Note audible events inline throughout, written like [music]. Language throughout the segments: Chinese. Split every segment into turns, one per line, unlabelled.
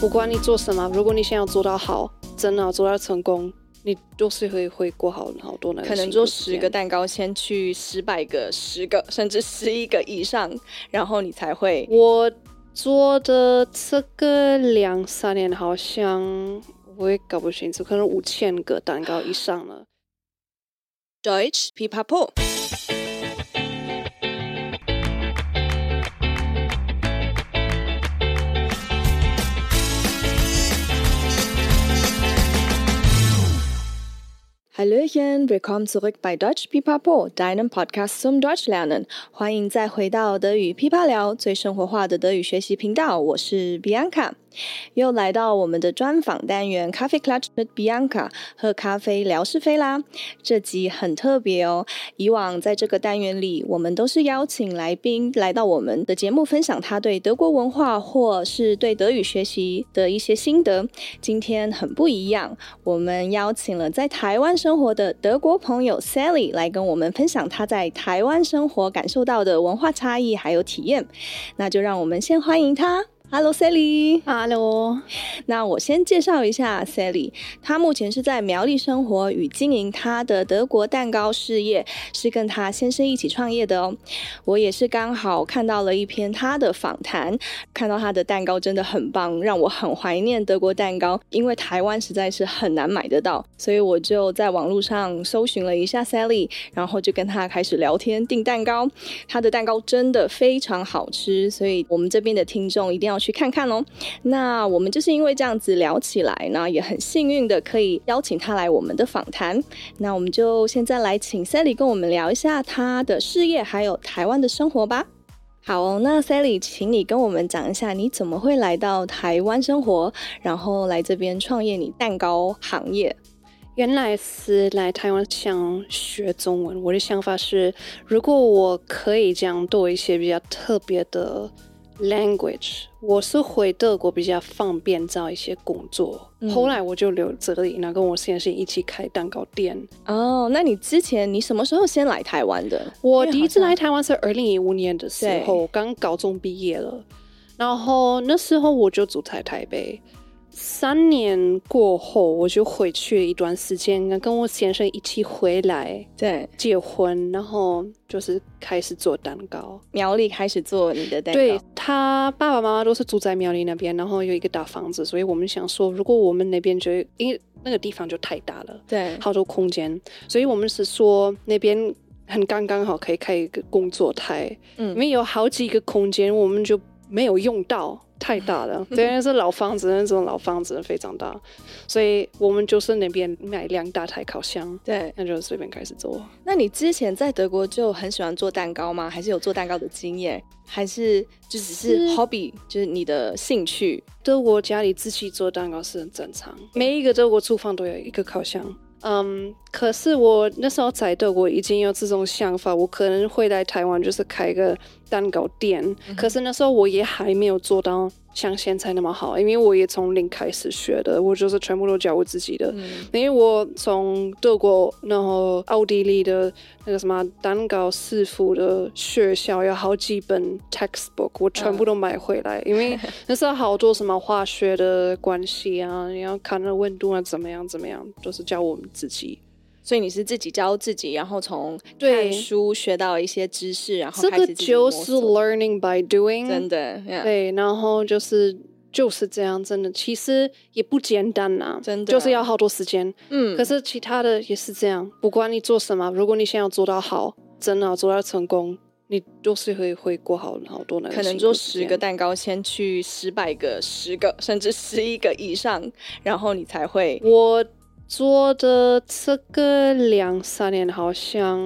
不管你做什么，如果你想要做到好，真的做到成功，你都是会会过好好多那个。
可能做十个蛋糕，先去十百个、十个，甚至十一个以上，然后你才会。
我做的这个两三年，好像我也搞不清楚，可能五千个蛋糕以上了。
Deutsch Pipapo。Hallöchen, welcome to Rick by Dutch Pipapo, deinem Podcast zum Deutsch lernen。欢迎再回到德语噼啪聊，最生活化的德语学习频道。我是 Bianca。又来到我们的专访单元，Kaffeeklatsch mit Bianca，喝咖啡聊是非啦。这集很特别哦，以往在这个单元里，我们都是邀请来宾来到我们的节目，分享他对德国文化或是对德语学习的一些心得。今天很不一样，我们邀请了在台湾生活的德国朋友 Sally 来跟我们分享他在台湾生活感受到的文化差异还有体验。那就让我们先欢迎他
Hello。
那我先介绍一下 Sally，她目前是在苗栗生活与经营她的德国蛋糕事业，是跟她先生一起创业的哦。我也是刚好看到了一篇她的访谈，看到她的蛋糕真的很棒，让我很怀念德国蛋糕，因为台湾实在是很难买得到，所以我就在网络上搜寻了一下 Sally，然后就跟她开始聊天订蛋糕。她的蛋糕真的非常好吃，所以我们这边的听众一定要。去看看喽。那我们就是因为这样子聊起来，那也很幸运的可以邀请他来我们的访谈。那我们就现在来请 Sally 跟我们聊一下他的事业，还有台湾的生活吧。好哦，那 Sally，请你跟我们讲一下，你怎么会来到台湾生活，然后来这边创业你蛋糕行业？
原来是来台湾想学中文。我的想法是，如果我可以这样做一些比较特别的。Language，我是回德国比较方便找一些工作，嗯、后来我就留这里，然后跟我先生一起开蛋糕店。
哦，那你之前你什么时候先来台湾的？
我第一次来台湾是二零一五年的时候，刚高中毕业了，然后那时候我就住在台北。三年过后，我就回去一段时间，跟我先生一起回来，
对，
结婚，然后就是开始做蛋糕。
苗栗开始做你的蛋糕。
对，他爸爸妈妈都是住在苗栗那边，然后有一个大房子，所以我们想说，如果我们那边就因为那个地方就太大了，
对，
好多空间，所以我们是说那边很刚刚好可以开一个工作台，嗯，因为有好几个空间，我们就没有用到。太大了，[laughs] 对，那是老房子，那种老房子非常大，所以我们就是那边买两大台烤箱，
对，
那就随便开始做。
那你之前在德国就很喜欢做蛋糕吗？还是有做蛋糕的经验？还是就只是 hobby，是就是你的兴趣？
德国家里自己做蛋糕是很正常，每一个德国厨房都有一个烤箱。嗯，um, 可是我那时候在德国已经有这种想法，我可能会来台湾就是开个蛋糕店。嗯、可是那时候我也还没有做到像现在那么好，因为我也从零开始学的，我就是全部都教我自己的。嗯、因为我从德国，然后奥地利的那个什么蛋糕师傅的学校有好几本 textbook，我全部都买回来，嗯、因为那时候好多什么化学的关系啊，你要看那温度啊，怎么样怎么样，都、就是教我们自己。
所以你是自己教自己，然后从看书学到一些知识，然后
这个就是 learning by doing，
真的，yeah.
对，然后就是就是这样，真的，其实也不简单呐、啊，
真的，
就是要好多时间，嗯，可是其他的也是这样，不管你做什么，如果你想要做到好，真的要做到成功，你都是会会过好好多年。
可能做十个蛋糕，先去十百个、十个，甚至十一个以上，然后你才会
我。做的这个两三年，好像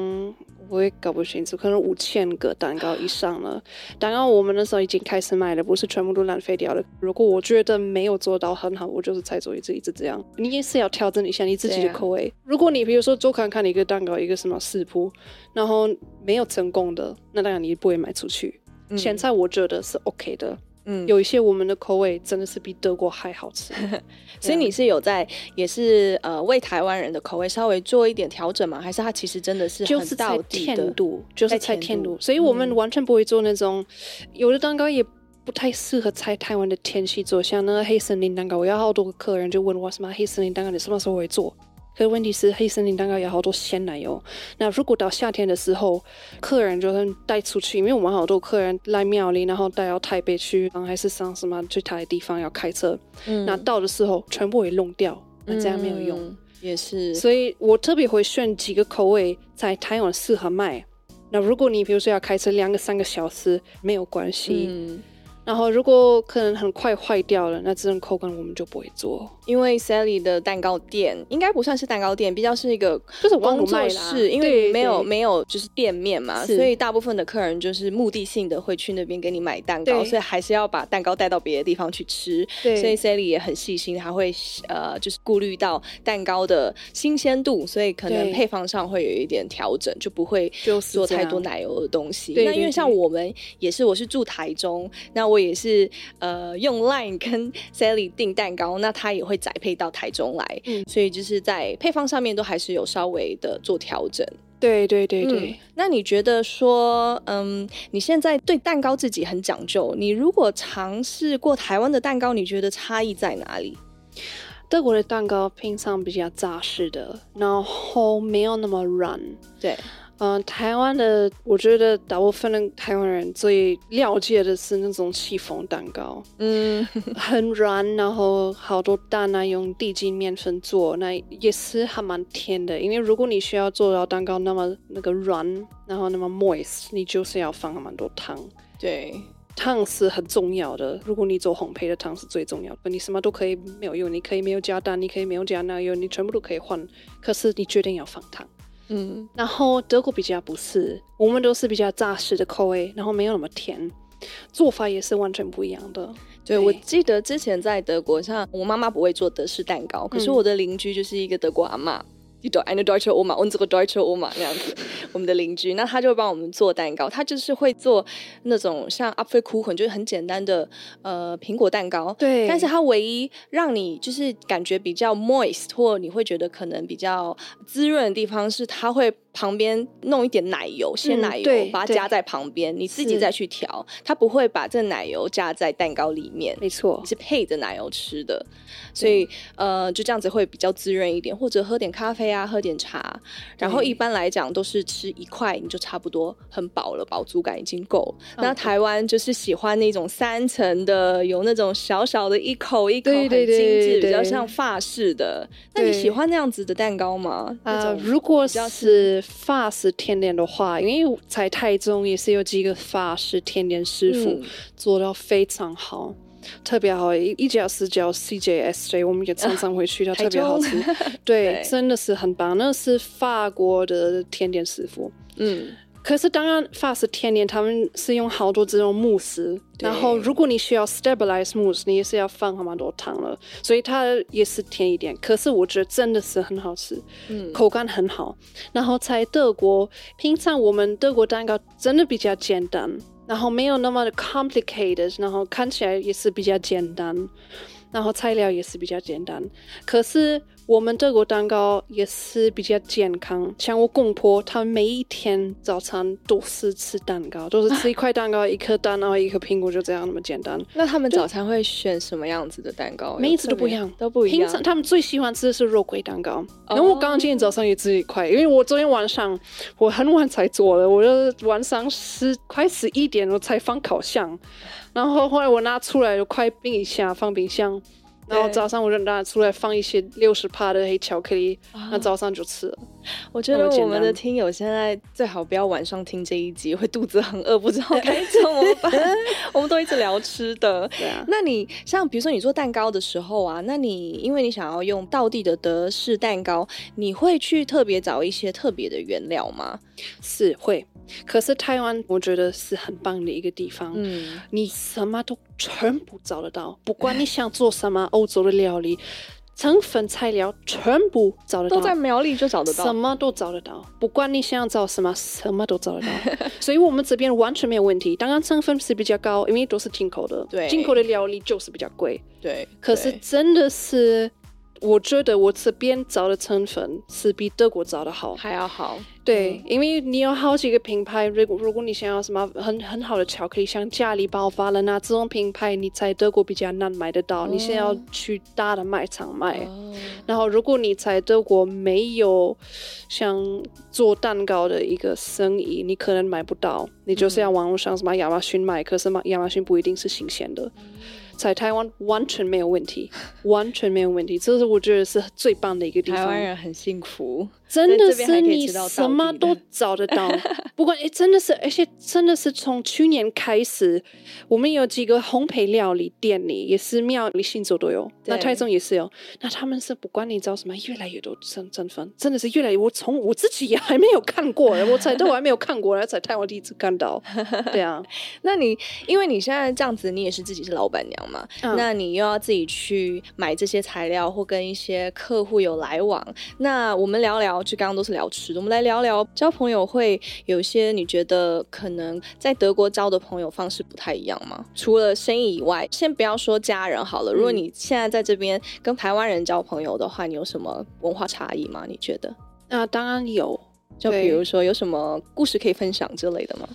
我也搞不清楚，可能五千个蛋糕以上了。蛋糕，我们那时候已经开始卖了，不是全部都浪费掉了。如果我觉得没有做到很好，我就是再做一次，一直这样。你也是要调整一下你自己的口味。啊、如果你比如说做看看一个蛋糕，一个什么食谱，然后没有成功的，那当然你不会卖出去。嗯、现在我觉得是 OK 的。嗯，有一些我们的口味真的是比德国还好吃，[laughs]
所以你是有在也是呃为台湾人的口味稍微做一点调整吗？还是它其实真的是
就是在甜度，就是在甜度，所以我们完全不会做那种、嗯、有的蛋糕也不太适合在台湾的天气做，像那个黑森林蛋糕，我有好多个客人就问我什么黑森林蛋糕，你什么时候会做？可是问题是黑森林蛋糕有好多鲜奶油。那如果到夏天的时候，客人就会带出去，因为我们好多客人来庙里，然后带到台北去，还是上什么最远的地方要开车，嗯、那到的时候全部会弄掉，那这样没有用。
嗯、也是，
所以我特别会选几个口味在台湾适合卖。那如果你比如说要开车两个三个小时，没有关系。嗯然后，如果可能很快坏掉了，那这种口感我们就不会做。
因为 Sally 的蛋糕店应该不算是蛋糕店，比较是一个就是工作室，因为没有没有就是店面嘛，所以大部分的客人就是目的性的会去那边给你买蛋糕，所以还是要把蛋糕带到别的地方去吃。对，所以 Sally 也很细心，还会呃就是顾虑到蛋糕的新鲜度，所以可能配方上会有一点调整，就不会做太多奶油的东西。那因为像我们也是，我是住台中，那我。我也是呃用 Line 跟 Sally 订蛋糕，那他也会宅配到台中来，嗯，所以就是在配方上面都还是有稍微的做调整。
对对对对，
嗯，那你觉得说，嗯，你现在对蛋糕自己很讲究，你如果尝试过台湾的蛋糕，你觉得差异在哪里？
德国的蛋糕平常比较扎实的，然后没有那么软，
对。
嗯，台湾的，我觉得大部分的台湾人最了解的是那种戚风蛋糕，嗯，[laughs] 很软，然后好多蛋啊，用低筋面粉做，那也是还蛮甜的。因为如果你需要做到蛋糕那么那个软，然后那么 moist，你就是要放蛮多糖。
对，
糖是很重要的。如果你做烘焙的糖是最重要的，你什么都可以没有用，你可以没有加蛋，你可以没有加奶油，你全部都可以换，可是你决定要放糖。嗯，然后德国比较不是，我们都是比较扎实的口味，然后没有那么甜，做法也是完全不一样的。
对，我记得之前在德国，像我妈妈不会做德式蛋糕，可是我的邻居就是一个德国阿嬷。嗯你懂，eine deutsche Oma，我这个 deutsche Oma 那样子，我们的邻居，那他就会帮我们做蛋糕，他就是会做那种像 Apfelkuchen，就是很简单的呃苹果蛋糕，
对，
但是它唯一让你就是感觉比较 moist，或你会觉得可能比较滋润的地方是，他会。旁边弄一点奶油，鲜奶油，嗯、把它加在旁边，你自己再去调。他不会把这奶油加在蛋糕里面，
没错，
你是配着奶油吃的。所以呃，就这样子会比较滋润一点，或者喝点咖啡啊，喝点茶。然后一般来讲都是吃一块，你就差不多很饱了，饱足感已经够。那台湾就是喜欢那种三层的，有那种小小的一口一口很精致，比较像法式的。那你喜欢那样子的蛋糕吗？
啊、呃，如果是。法式甜点的话，因为在台中也是有几个法式甜点师傅、嗯、做到非常好，特别好。一一家是叫 CJSJ，我们也常常会去，它特别好吃。对，[laughs] 对，真的是很棒。那是法国的甜点师傅。嗯。可是当然，法式甜点他们是用好多这种慕斯，然后如果你需要 stabilize 慕斯，你也是要放很多糖了，所以它也是甜一点。可是我觉得真的是很好吃，嗯，口感很好。然后在德国，平常我们德国蛋糕真的比较简单，然后没有那么的 complicated，然后看起来也是比较简单，然后材料也是比较简单。可是。我们德国蛋糕也是比较健康，像我公婆，他每一天早餐都是吃蛋糕，都是吃一块蛋糕，一颗蛋，然后一颗苹果，就这样那么简单。
那他们早餐会选什么样子的蛋糕？
每一次都不一样，
都不一样。
平常他们最喜欢吃的是肉桂蛋糕。然后我刚刚今天早上也吃一块，因为我昨天晚上我很晚才做的，我就晚上十快十一点我才放烤箱，然后后来我拿出来就快冰一下，放冰箱。然后早上我就拿出来放一些六十帕的黑巧克力，那早上就吃了。
我觉得我们的听友现在最好不要晚上听这一集，会肚子很饿，不知道该 [laughs] 怎么办。我们都一直聊吃的，对啊。那你像比如说你做蛋糕的时候啊，那你因为你想要用道地的德式蛋糕，你会去特别找一些特别的原料吗？
是会。可是台湾我觉得是很棒的一个地方，嗯，你什么都全部找得到，不管 [laughs] 你想做什么欧洲的料理，成分材料全部找得到，
都在苗栗就找得到，
什么都找得到，不管你想找什么，什么都找得到。[laughs] 所以我们这边完全没有问题。当然成分是比较高，因为都是进口的，对，进口的料理就是比较贵，
对。
可是真的是我觉得我这边找的成分是比德国找的好，
还要好。
对，因为你有好几个品牌，如果如果你想要什么很很好的巧克力，像家里爆发了那这种品牌，你在德国比较难买得到，你先要去大的卖场买。Oh. 然后，如果你在德国没有像做蛋糕的一个生意，你可能买不到，你就是要网络上什么亚马逊买，可是嘛，亚马逊不一定是新鲜的。在台湾完全没有问题，完全没有问题，这是我觉得是最棒的一个地方。
台湾人很幸福。
真的是你什么都找得到，[laughs] 不过哎，真的是，而且真的是从去年开始，我们有几个烘焙料理店里也是庙里新州都有，那台中也是有，那他们是不管你找什么，越来越多成成分，真的是越来越。我从我自己也还没有看过，我才都还没有看过，才台湾第一次看到。[laughs] 对啊，
那你因为你现在这样子，你也是自己是老板娘嘛，嗯、那你又要自己去买这些材料，或跟一些客户有来往，那我们聊聊。就刚刚都是聊吃的，我们来聊聊交朋友。会有一些你觉得可能在德国交的朋友方式不太一样吗？除了生意以外，先不要说家人好了。如果你现在在这边跟台湾人交朋友的话，你有什么文化差异吗？你觉得？
那当然有，
就比如说有什么故事可以分享之类的吗？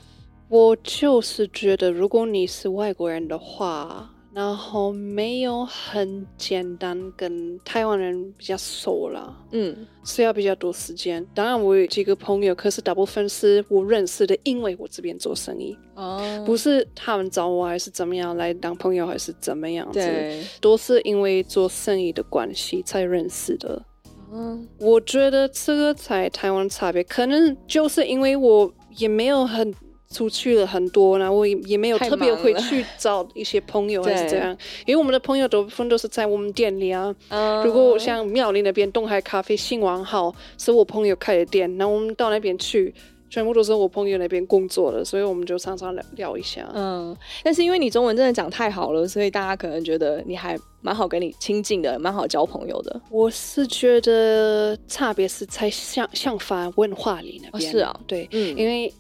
我就是觉得，如果你是外国人的话。然后没有很简单跟台湾人比较熟了，嗯，需要比较多时间。当然我有几个朋友，可是大部分是我认识的，因为我这边做生意，哦，不是他们找我还是怎么样来当朋友还是怎么样子，对，都是因为做生意的关系才认识的。嗯，我觉得这个在台湾差别，可能就是因为我也没有很。出去了很多，然后我也也没有特别回去找一些朋友 [laughs] 还是这样，因为我们的朋友大部分都是在我们店里啊。Uh, 如果像庙里那边东海咖啡、新王号是我朋友开的店，那我们到那边去，全部都是我朋友那边工作的，所以我们就常常聊聊一下。
嗯，但是因为你中文真的讲太好了，所以大家可能觉得你还蛮好跟你亲近的，蛮好交朋友的。
我是觉得差别是在相相反文化里那边。
哦，是啊，
对，嗯，因为。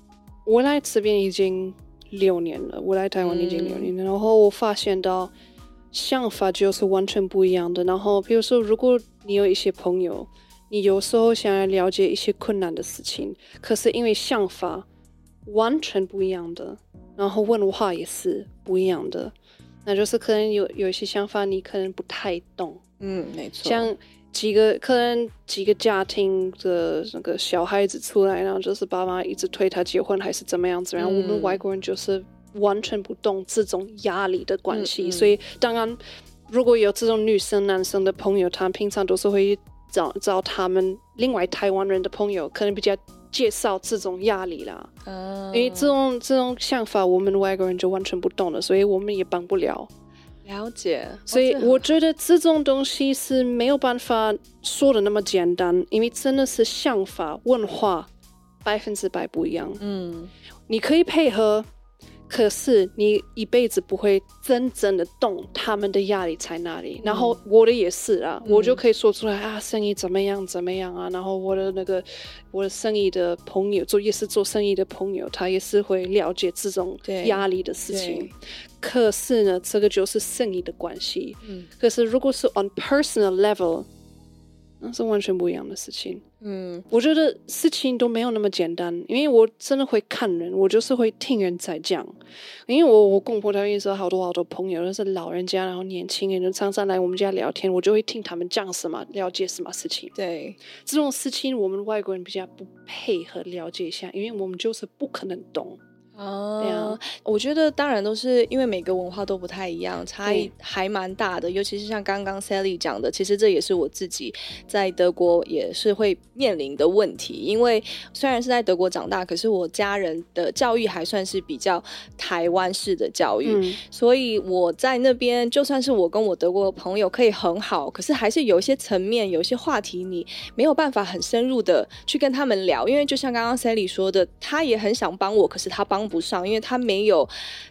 我来这边已经六年了，我来台湾已经六年了，嗯、然后我发现到想法就是完全不一样的。然后，比如说，如果你有一些朋友，你有时候想要了解一些困难的事情，可是因为想法完全不一样的，然后问话也是不一样的，那就是可能有有一些想法你可能不太懂。
嗯，没错。
像几个可能几个家庭的那个小孩子出来，然后就是爸妈一直推他结婚还是怎么样子，然后我们外国人就是完全不懂这种压力的关系，所以当然如果有这种女生男生的朋友，他们平常都是会找找他们另外台湾人的朋友，可能比较介绍这种压力啦，嗯、因为这种这种想法我们外国人就完全不懂了，所以我们也帮不了。
了解，
所以我觉得这种东西是没有办法说的那么简单，因为真的是想法、文化百分之百不一样。嗯，你可以配合。可是你一辈子不会真正的懂他们的压力在哪里，嗯、然后我的也是啊，嗯、我就可以说出来啊，生意怎么样怎么样啊，然后我的那个我的生意的朋友做也是做生意的朋友，他也是会了解这种压力的事情。可是呢，这个就是生意的关系。嗯，可是如果是 on personal level。那是完全不一样的事情。嗯，我觉得事情都没有那么简单，因为我真的会看人，我就是会听人在讲。因为我我公婆他们也是好多好多朋友，都是老人家，然后年轻人，就常常来我们家聊天，我就会听他们讲什么，了解什么事情。
对，
这种事情我们外国人比较不配合了解一下，因为我们就是不可能懂。
哦，对啊，我觉得当然都是因为每个文化都不太一样，差异还蛮大的。尤其是像刚刚 Sally 讲的，其实这也是我自己在德国也是会面临的问题。因为虽然是在德国长大，可是我家人的教育还算是比较台湾式的教育，嗯、所以我在那边就算是我跟我德国的朋友可以很好，可是还是有一些层面、有一些话题你没有办法很深入的去跟他们聊。因为就像刚刚 Sally 说的，他也很想帮我，可是他帮。不上，因为他没有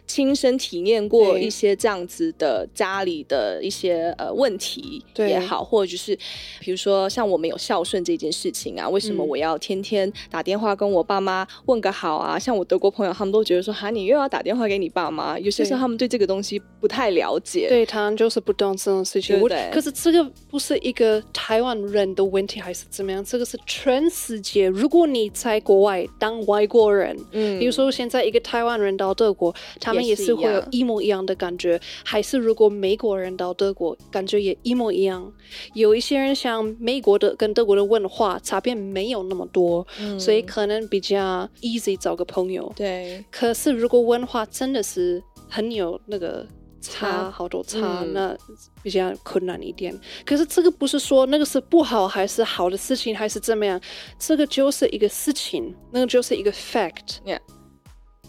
亲身体验过一些这样子的家里的一些呃问题也好，或者就是比如说像我们有孝顺这件事情啊，为什么我要天天打电话跟我爸妈问个好啊？嗯、像我德国朋友，他们都觉得说哈，你又要打电话给你爸妈，有些时候他们对这个东西不太了解，
对，他们就是不懂这种事情。可是这个不是一个台湾人的问题，还是怎么样？这个是全世界。如果你在国外当外国人，嗯，比如说现在一个台湾人到德国，他们也是会有一模一样的感觉。还是如果美国人到德国，感觉也一模一样。有一些人像美国的跟德国的文化差别没有那么多，嗯，所以可能比较 easy 找个朋友。
对，
可是如果文化真的是很有那个。差好多差，嗯，那比较困难一点。可是这个不是说那个是不好还是好的事情，还是怎么样？这个就是一个事情，那个就是一个 fact。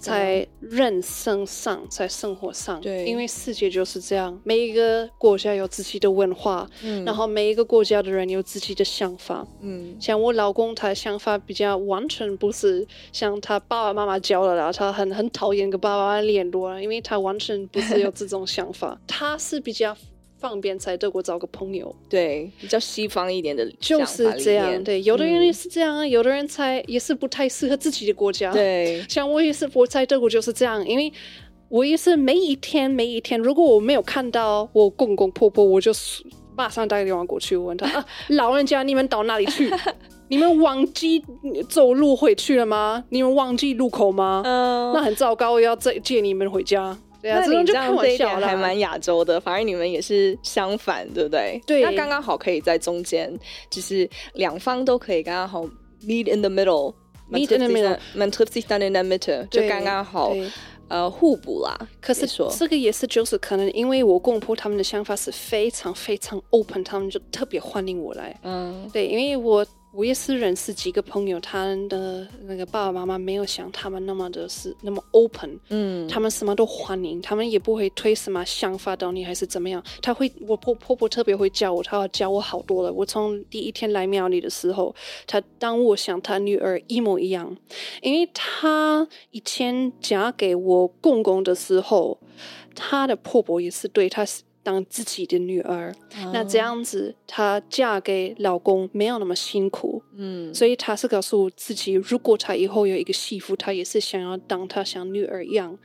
在人生上，在生活上，对，因为世界就是这样，每一个国家有自己的文化，嗯，然后每一个国家的人有自己的想法，嗯，像我老公，他的想法比较完全不是像他爸爸妈妈教的啦，他很很讨厌跟爸爸妈妈联络，因为他完全不是有这种想法，[laughs] 他是比较。方便在德国找个朋友，
对，比较西方一点的，
就是这样。对，有的人也是这样啊，嗯、有的人才也是不太适合自己的国家。
对，[laughs]
像我也是，我在德国就是这样，因为我也是每一天每一天，如果我没有看到我公公婆婆，我就马上打个电话过去问他啊，老人家，你们到哪里去？[laughs] 你们忘记走路回去了吗？你们忘记路口吗？嗯，那很糟糕，我要再接你们回家。对啊，
那你这样这一点还蛮亚洲的，反而你们也是相反，对不对？
对，
那刚刚好可以在中间，就是两方都可以刚刚好 meet in the middle，meet in the middle，man sich dann in der Mitte，就刚刚好，呃，互补啦。
可是说这个也是就是可能因为我公婆他们的想法是非常非常 open，他们就特别欢迎我来。嗯，对，因为我。我也是认识几个朋友，他们的那个爸爸妈妈没有像他们那么的是那么 open，嗯，他们什么都欢迎，他们也不会推什么想法到你，还是怎么样。他会，我婆婆婆特别会教我，她要教我好多了。我从第一天来庙里的时候，她当我像她女儿一模一样，因为她以前嫁给我公公的时候，她的婆婆也是对她是。当自己的女儿，oh. 那这样子，她嫁给老公没有那么辛苦，嗯，所以她是告诉自己，如果她以后有一个媳妇，她也是想要当她像女儿一样，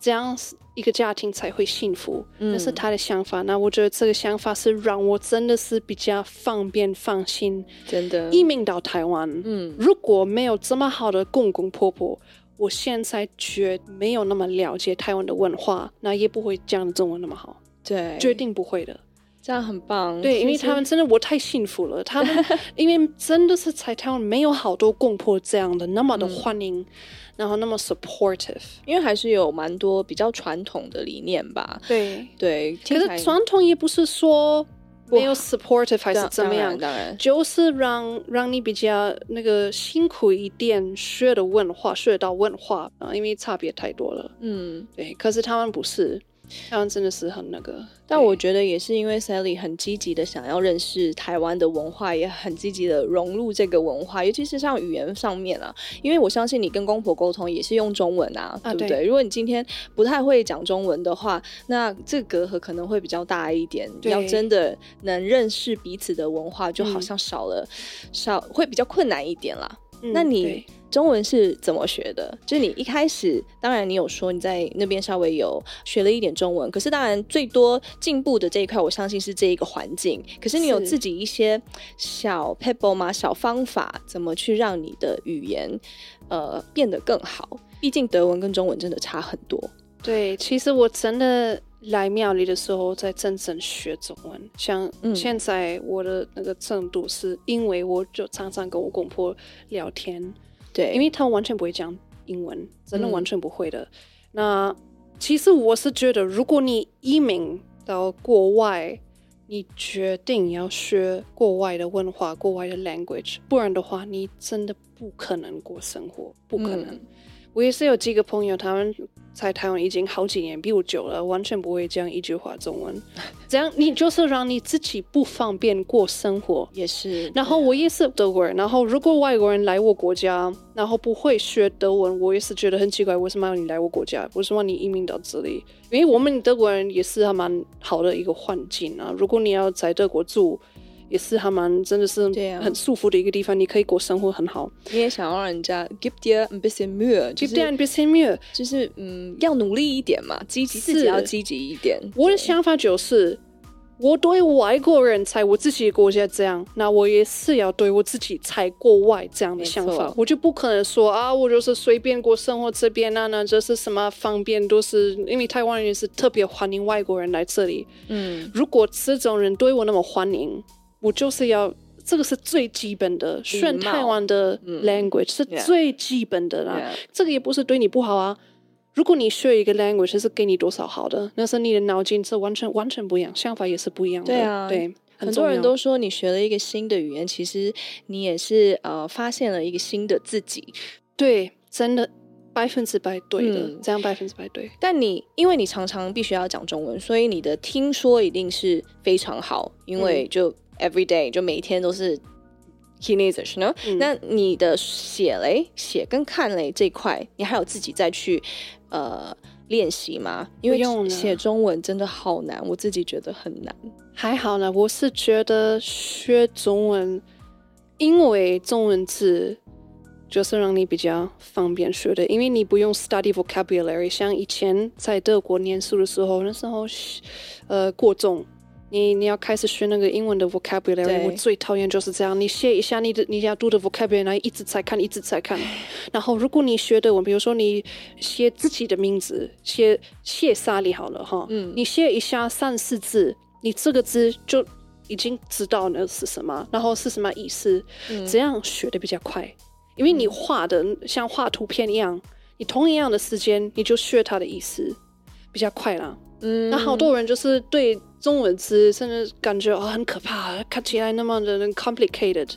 这样一个家庭才会幸福。那、嗯、是她的想法。那我觉得这个想法是让我真的是比较方便放心，
真的
移民到台湾。嗯，如果没有这么好的公公婆婆，我现在绝没有那么了解台湾的文化，那也不会讲的中文那么好。
对，
决定不会的，
这样很棒。
对，因为他们真的，我太幸福了。[laughs] 他们因为真的是在台湾没有好多公婆这样的那么的欢迎，嗯、然后那么 supportive。
因为还是有蛮多比较传统的理念吧。
对
对，
可是传统也不是说没有 supportive 还是怎么样，当然，就是让让你比较那个辛苦一点学的文化，学到文化啊，因为差别太多了。嗯，对。可是他们不是。台湾真的是很那个，
但我觉得也是因为 Sally 很积极的想要认识台湾的文化，也很积极的融入这个文化，尤其是像语言上面啊。因为我相信你跟公婆沟通也是用中文啊，啊对不对？如果你今天不太会讲中文的话，那这个隔阂可能会比较大一点。要真的能认识彼此的文化，就好像少了，嗯、少会比较困难一点啦。嗯、那你？中文是怎么学的？就是你一开始，当然你有说你在那边稍微有学了一点中文，可是当然最多进步的这一块，我相信是这一个环境。可是你有自己一些小 pebble 吗？小方法，怎么去让你的语言呃变得更好？毕竟德文跟中文真的差很多。
对，其实我真的来庙里的时候在真正学中文，像现在我的那个程度，是因为我就常常跟我公婆聊天。
对，
因为他们完全不会讲英文，真的完全不会的。嗯、那其实我是觉得，如果你移民到国外，你决定要学国外的文化、国外的 language，不然的话，你真的不可能过生活，不可能。嗯、我也是有几个朋友，他们在台湾已经好几年，比我久了，完全不会讲一句话中文。[laughs] 这样你就是让你自己不方便过生活，
也是。
然后我也是德国人，然后如果外国人来我国家，然后不会学德文，我也是觉得很奇怪，为什么要你来我国家？为什么你移民到这里？因为我们德国人也是还蛮好的一个环境啊。如果你要在德国住。也是还蛮真的是很舒服的一个地方，你可以过生活很好。
你也想让人家 give bisschen Mühe，give
dir ein bisschen Mühe，
就是嗯，要努力一点嘛，积极自己要积极一点。
我的想法就是，我对外国人在我自己的国家这样，那我也是要对我自己在国外这样的想法。我就不可能说啊，我就是随便过生活这边啊，那这是什么方便都是，因为台湾人是特别欢迎外国人来这里。嗯，如果这种人对我那么欢迎。我就是要，这个是最基本的，学台湾的 language、嗯、是最基本的啦。Yeah. 这个也不是对你不好啊。如果你学一个 language 是给你多少好的，那是你的脑筋是完全完全不一样，想法也是不一样的。
对啊，
对，很，
很多人都说你学了一个新的语言，其实你也是呃发现了一个新的自己。
对，真的百分之百对的，嗯、这样百分之百对。
但你因为你常常必须要讲中文，所以你的听说一定是非常好，因为就。嗯 Every day 就每一天都是？嗯、那你的写嘞、写跟看嘞这一块，你还有自己再去呃练习吗？因为写中文真的好难，我自己觉得很难。
还好呢，我是觉得学中文，因为中文字就是让你比较方便学的，因为你不用 study vocabulary，像以前在德国念书的时候，那时候呃过重。你你要开始学那个英文的 vocabulary，我最讨厌就是这样。你写一下你的你要读的 vocabulary，然后一直在看，一直在看。[laughs] 然后如果你学的，我比如说你写自己的名字，写谢萨里好了哈，嗯，你写一下三四字，你这个字就已经知道那是什么，然后是什么意思，嗯、这样学的比较快。因为你画的像画图片一样，你同一样的时间你就学它的意思，比较快啦。嗯，那好多人就是对。中文字甚至感觉哦很可怕，看起来那么的 complicated。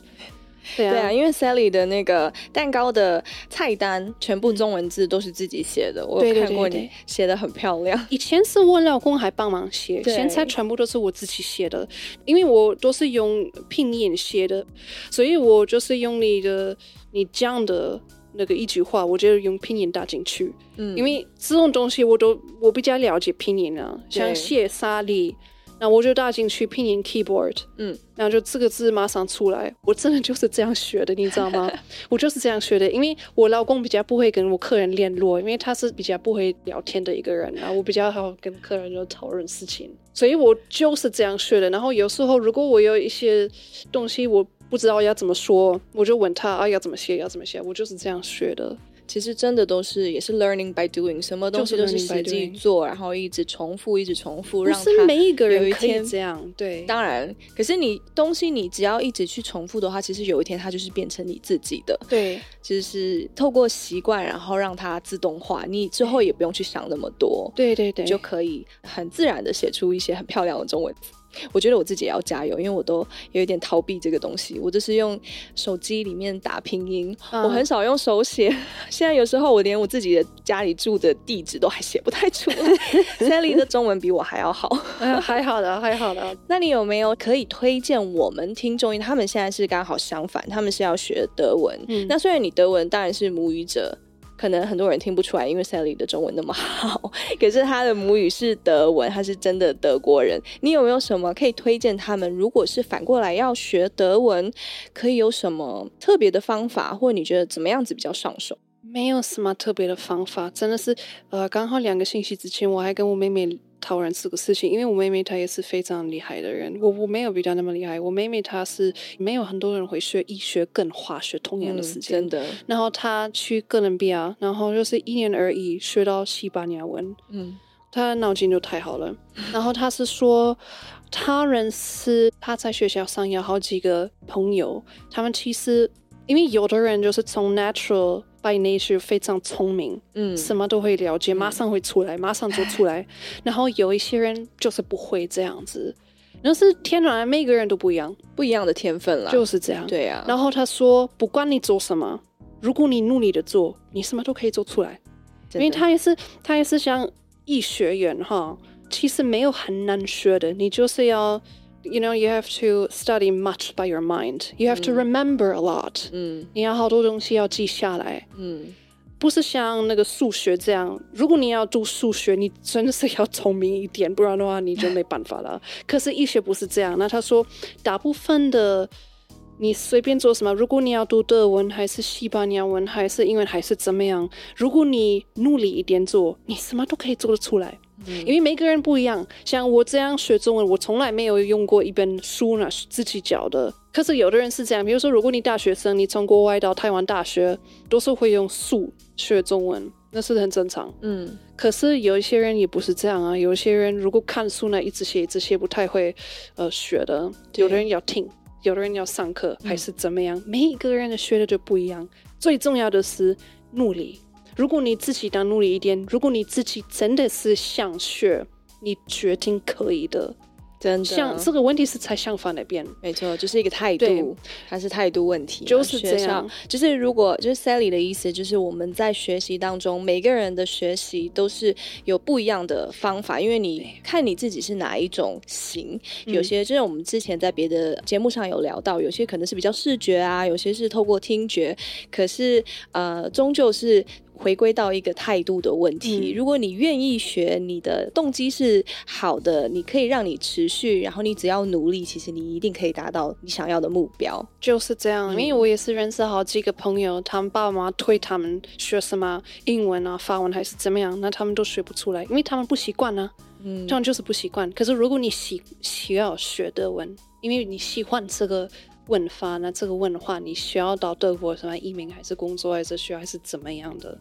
对啊，
对啊，因为 Sally 的那个蛋糕的菜单全部中文字都是自己写的，嗯、我有看过你写的很漂亮。
以前是我老公还帮忙写，现在全部都是我自己写的，因为我都是用拼音写的，所以我就是用你的你讲的。那个一句话，我就用拼音打进去，嗯，因为这种东西我都我比较了解拼音啊，像谢萨利，那我就打进去拼音 keyboard，嗯，然后就这个字马上出来，我真的就是这样学的，你知道吗？我就是这样学的，因为我老公比较不会跟我客人联络，因为他是比较不会聊天的一个人，然后我比较好跟客人就讨论事情，所以我就是这样学的。然后有时候如果我有一些东西我。不知道要怎么说，我就问他啊，要怎么写，要怎么写，我就是这样学的。
其实真的都是也是 learning by doing，什么东西都是实际做，然后一直重复，一直重复，让他
每一个人可以这样。对，
当然，可是你东西你只要一直去重复的话，其实有一天它就是变成你自己的。
对，
其实是透过习惯，然后让它自动化，你之后也不用去想那么多。
对对对，
就可以很自然的写出一些很漂亮的中文字。我觉得我自己也要加油，因为我都有一点逃避这个东西。我就是用手机里面打拼音，嗯、我很少用手写。现在有时候我连我自己的家里住的地址都还写不太出来。[laughs] Sally 的中文比我还要好，
嗯、[laughs] 还好的，还好的。
那你有没有可以推荐我们听众？因为他们现在是刚好相反，他们是要学德文。嗯、那虽然你德文当然是母语者。可能很多人听不出来，因为 Sally 的中文那么好，[laughs] 可是他的母语是德文，他是真的德国人。你有没有什么可以推荐他们？如果是反过来要学德文，可以有什么特别的方法，或者你觉得怎么样子比较上手？
没有什么特别的方法，真的是呃，刚好两个星期之前我还跟我妹妹。讨论这个事情，因为我妹妹她也是非常厉害的人，我我没有比她那么厉害。我妹妹她是没有很多人会学医学跟化学同样的事情，
嗯、真的。
然后她去哥伦比亚，然后就是一年而已学到西班牙文，嗯，她脑筋就太好了。然后她是说，他认识她在学校上有好几个朋友，他们其实因为有的人就是从 natural。By nature 非常聪明，嗯，什么都会了解，马上会出来，嗯、马上就出来。然后有一些人就是不会这样子，那是天然，每个人都不一样，
不一样的天分啦，
就是这样。
对呀、啊。
然后他说，不管你做什么，如果你努力的做，你什么都可以做出来。因为他也是他也是像医学员哈，其实没有很难学的，你就是要，you know you have to study much by your mind，you have to remember a lot，
嗯，
你要好多东西要记下来，
嗯。
不是像那个数学这样，如果你要读数学，你真的是要聪明一点，不然的话你就没办法了。[laughs] 可是医学不是这样。那他说，大部分的你随便做什么，如果你要读德文，还是西班牙文，还是英文，还是怎么样，如果你努力一点做，你什么都可以做得出来。嗯，因为每个人不一样。像我这样学中文，我从来没有用过一本书呢，自己教的。可是有的人是这样，比如说，如果你大学生，你从国外到台湾大学，都是会用书学中文，那是很正常。
嗯，
可是有一些人也不是这样啊。有一些人如果看书呢，一直写一直写，不太会呃学的。有的人要听，有的人要上课，还是怎么样？嗯，每一个人的学的就不一样。最重要的是努力。如果你自己当努力一点，如果你自己真的是想学，你决定可以的。
真的，
像这个问题是在相反那边，
没错，就是一个态度，它是态度问题，
就是这样。
就是如果就是 Sally 的意思，就是我们在学习当中，每个人的学习都是有不一样的方法，因为你看你自己是哪一种型，有些就是我们之前在别的节目上有聊到，有些可能是比较视觉啊，有些是透过听觉，可是呃，终究是。回归到一个态度的问题，嗯、如果你愿意学，你的动机是好的，你可以让你持续，然后你只要努力，其实你一定可以达到你想要的目标。
就是这样，因为我也是认识好几个朋友，他们爸爸妈妈推他们学什么英文啊、法文还是怎么样，那他们都学不出来，因为他们不习惯啊。嗯，这样就是不习惯。可是如果你喜需要学德文，因为你喜欢这个。问法，那这个问的话，你需要到德国什么移民，还是工作，还是需要，还是怎么样的，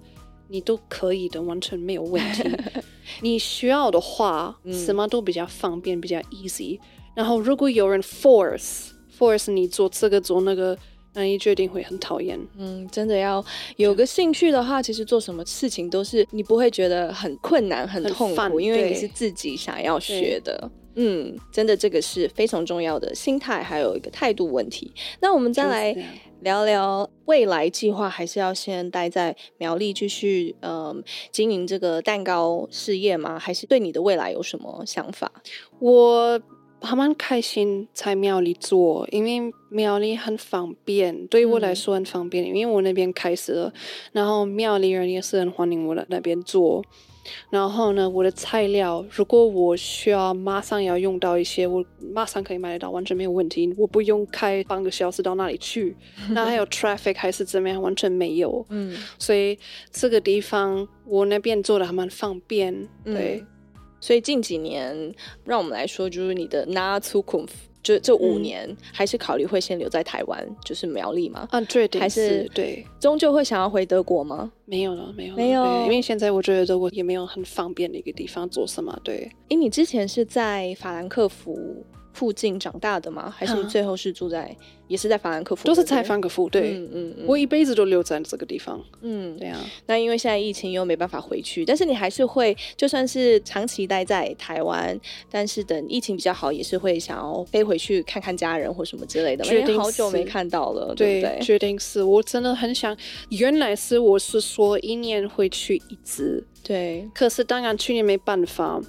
你都可以的，完全没有问题。[laughs] 你需要的话，什么都比较方便，比较 easy。然后如果有人 force force 你做这个做那个，那你决定会很讨厌。
嗯，真的要有个兴趣的话，其实做什么事情都是你不会觉得很困难、很痛苦，因为你是自己想要学的。嗯，真的，这个是非常重要的心态，还有一个态度问题。那我们再来聊聊未来计划，还是要先待在苗栗继续嗯、呃、经营这个蛋糕事业吗？还是对你的未来有什么想法？
我还蛮开心在苗栗做，因为苗栗很方便，对于我来说很方便，嗯、因为我那边开始了，然后苗栗人也是很欢迎我来那边做。然后呢，我的材料，如果我需要马上要用到一些，我马上可以买得到，完全没有问题。我不用开半个小时到那里去。[laughs] 那还有 traffic 还是怎么样，完全没有。嗯，所以这个地方我那边做的还蛮方便。对，
嗯、所以近几年，让我们来说，就是你的 nahe Zukunft 就这五年，嗯、还是考虑会先留在台湾，就是苗栗吗？
啊，对，
还是对，终究会想要回德国吗？
没有了，没有了，
没有，
因为现在我觉得德国也没有很方便的一个地方做什么。对，
因为你之前是在法兰克福附近长大的吗？还是最后是住在，啊、也是在法兰克福？
都是在法兰克福，对，
嗯嗯，嗯
我一辈子都留在这个地方，
嗯，
对啊。
那因为现在疫情又没办法回去，但是你还是会，就算是长期待在台湾，但是等疫情比较好，也是会想要飞回去看看家人或什么之类的。好久没看到了，对不对？
决定是我真的很想，原来是我是说一年回去一次，
对，
可是当然去年没办法。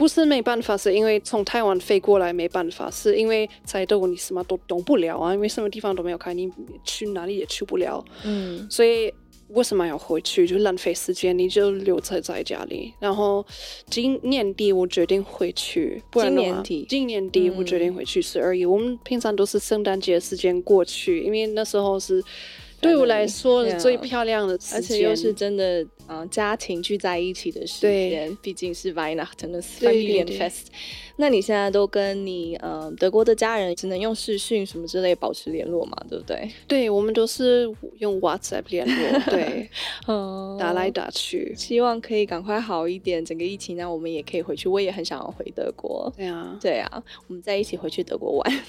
不是没办法，是因为从台湾飞过来没办法，是因为在德国你什么都懂不了啊，因为什么地方都没有开，你去哪里也去不了。
嗯，
所以为什么要回去？就浪费时间，你就留在在家里。然后今年底我决定回去，不然的话，今年底，今年底我决定回去十二月。我们平常都是圣诞节时间过去，因为那时候是。对我来说是最漂亮的而且
又是真的，嗯、呃，家庭聚在一起的时间。毕竟是 Weihnachten 的 Familienfest。那你现在都跟你呃德国的家人只能用视讯什么之类保持联络嘛？对不对？[laughs]
对，我们都是用 WhatsApp 联络，对，[laughs] 嗯，打来打去，
希望可以赶快好一点，整个疫情，呢我们也可以回去。我也很想要回德国。
对啊，
对啊，我们再一起回去德国玩。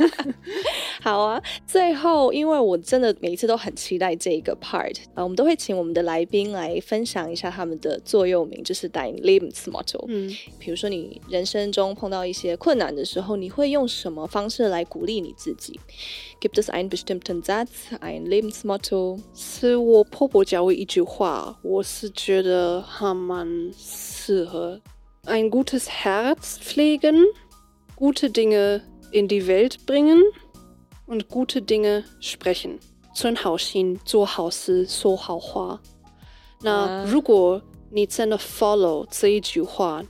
[laughs] 好啊，最后，因为我真的每一次都很期待这一个 part 啊，我们都会请我们的来宾来来分享一下他们的座右铭，就是 Dein Lebensmotto。
嗯，
比如说你人生中碰到一些困难的时候，你会用什么方式来鼓励你自己？Gibt es einen bestimmten Satz, ein Lebensmotto？
是我婆婆教我一句话，我是觉得还蛮适合。Ein gutes Herz pflegen, gute Dinge in die Welt bringen und gute Dinge sprechen。存好心，做好事，说好话。那如果你真的 follow 这一句话，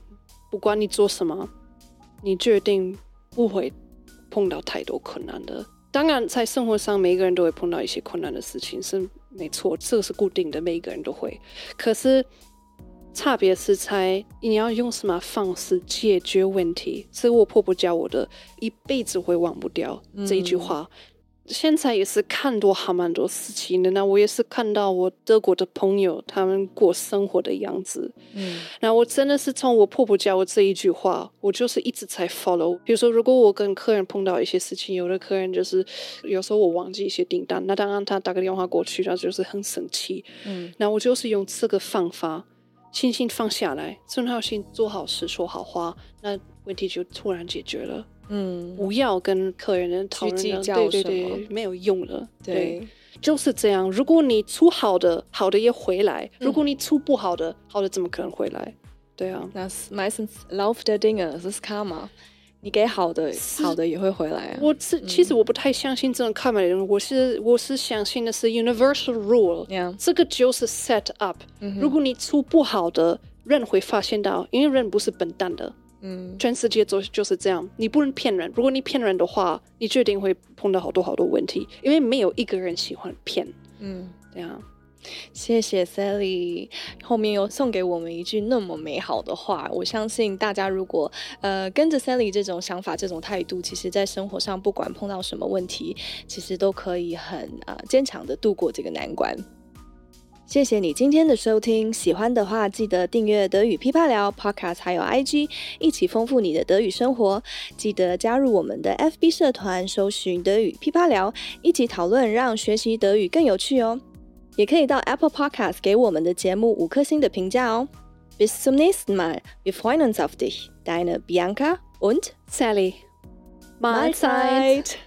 不管你做什么， 你决定不会碰到太多困难的。当然，在生活上，每一个人都会碰到一些困难的事情，是没错，这个是固定的，每一个人都会。可是，差别是在你要用什么方式解决问题。是我婆婆教我的，一辈子会忘不掉这一句话。现在也是看多还蛮多事情的，那我也是看到我德国的朋友他们过生活的样子，嗯，那我真的是从我婆婆教我这一句话，我就是一直在 follow。比如说，如果我跟客人碰到一些事情，有的客人就是有时候我忘记一些订单，那当然他打个电话过去，他就是很生气，嗯，那我就是用这个方法，轻轻放下来，存好心，做好事，说好话，那问题就突然解决了。嗯，不要跟客人
讨论，
对对对，没有用了。对，
对，
就是这样。如果你出好的，好的也回来；如果你出不好的，好的怎么可能回来？对啊。
那 meistens Lauf der Dinge ist Karma。你给好的，好的也会回来啊。
我是其实我不太相信这种 karma 的人，我是我是相信的是 universal rule。这个就是 set up。如果你出不好的，人会发现到，因为人不是笨蛋的。嗯，全世界就就是这样，你不能骗人。如果你骗人的话，你决定会碰到好多好多问题，因为没有一个人喜欢骗。嗯，这样。
谢谢 Sally，后面又送给我们一句那么美好的话。我相信大家如果呃跟着 Sally 这种想法、这种态度，其实在生活上不管碰到什么问题，其实都可以很呃坚强的度过这个难关。谢谢你今天的收听，喜欢的话记得订阅德语噼啪聊 Podcast，还有 IG，一起丰富你的德语生活。记得加入我们的 FB 社团，搜寻德语噼啪聊，一起讨论，让学习德语更有趣哦。也可以到 Apple Podcast 给我们的节目五颗星的评价哦。Bis zum nächsten Mal, wir freuen uns auf dich, deine Bianca und
Sally。
Mahlzeit。